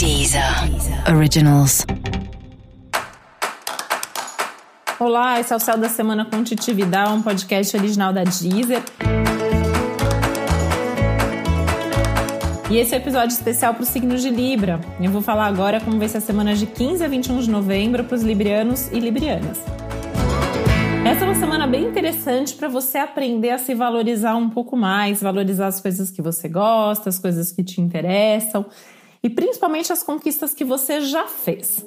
Deezer Originals. Olá, esse é o Céu da Semana com Titi Vidal, um podcast original da Deezer. E esse é o um episódio especial para o signo de Libra. Eu vou falar agora como vai ser a semana de 15 a 21 de novembro para os librianos e librianas. Essa é uma semana bem interessante para você aprender a se valorizar um pouco mais, valorizar as coisas que você gosta, as coisas que te interessam e principalmente as conquistas que você já fez.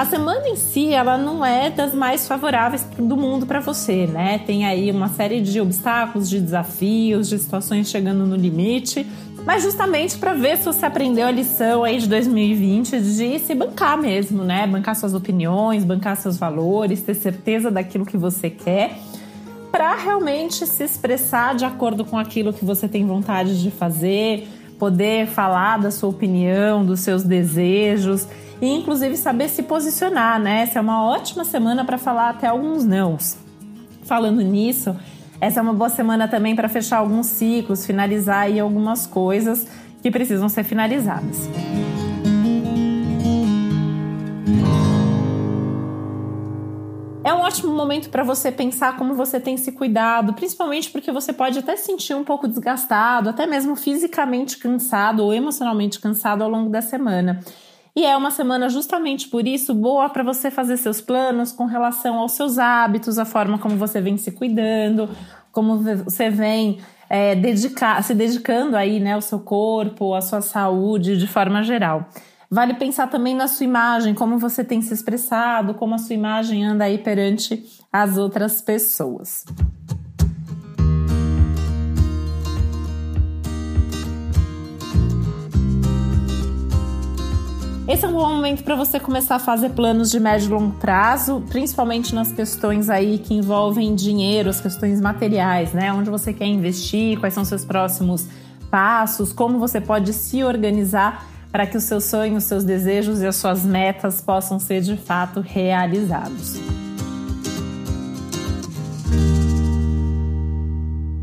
A semana em si, ela não é das mais favoráveis do mundo para você, né? Tem aí uma série de obstáculos, de desafios, de situações chegando no limite, mas justamente para ver se você aprendeu a lição aí de 2020 de se bancar mesmo, né? Bancar suas opiniões, bancar seus valores, ter certeza daquilo que você quer, para realmente se expressar de acordo com aquilo que você tem vontade de fazer, poder falar da sua opinião, dos seus desejos e inclusive saber se posicionar, né? Essa é uma ótima semana para falar até alguns nãos. Falando nisso, essa é uma boa semana também para fechar alguns ciclos, finalizar aí algumas coisas que precisam ser finalizadas. É um ótimo momento para você pensar como você tem se cuidado, principalmente porque você pode até sentir um pouco desgastado, até mesmo fisicamente cansado ou emocionalmente cansado ao longo da semana. E é uma semana justamente por isso boa para você fazer seus planos com relação aos seus hábitos, a forma como você vem se cuidando, como você vem é, dedicar, se dedicando aí, né, ao seu corpo, à sua saúde de forma geral. Vale pensar também na sua imagem, como você tem se expressado, como a sua imagem anda aí perante as outras pessoas. Esse é um bom momento para você começar a fazer planos de médio e longo prazo, principalmente nas questões aí que envolvem dinheiro, as questões materiais, né? Onde você quer investir, quais são seus próximos passos, como você pode se organizar para que os seus sonhos, seus desejos e as suas metas possam ser de fato realizados.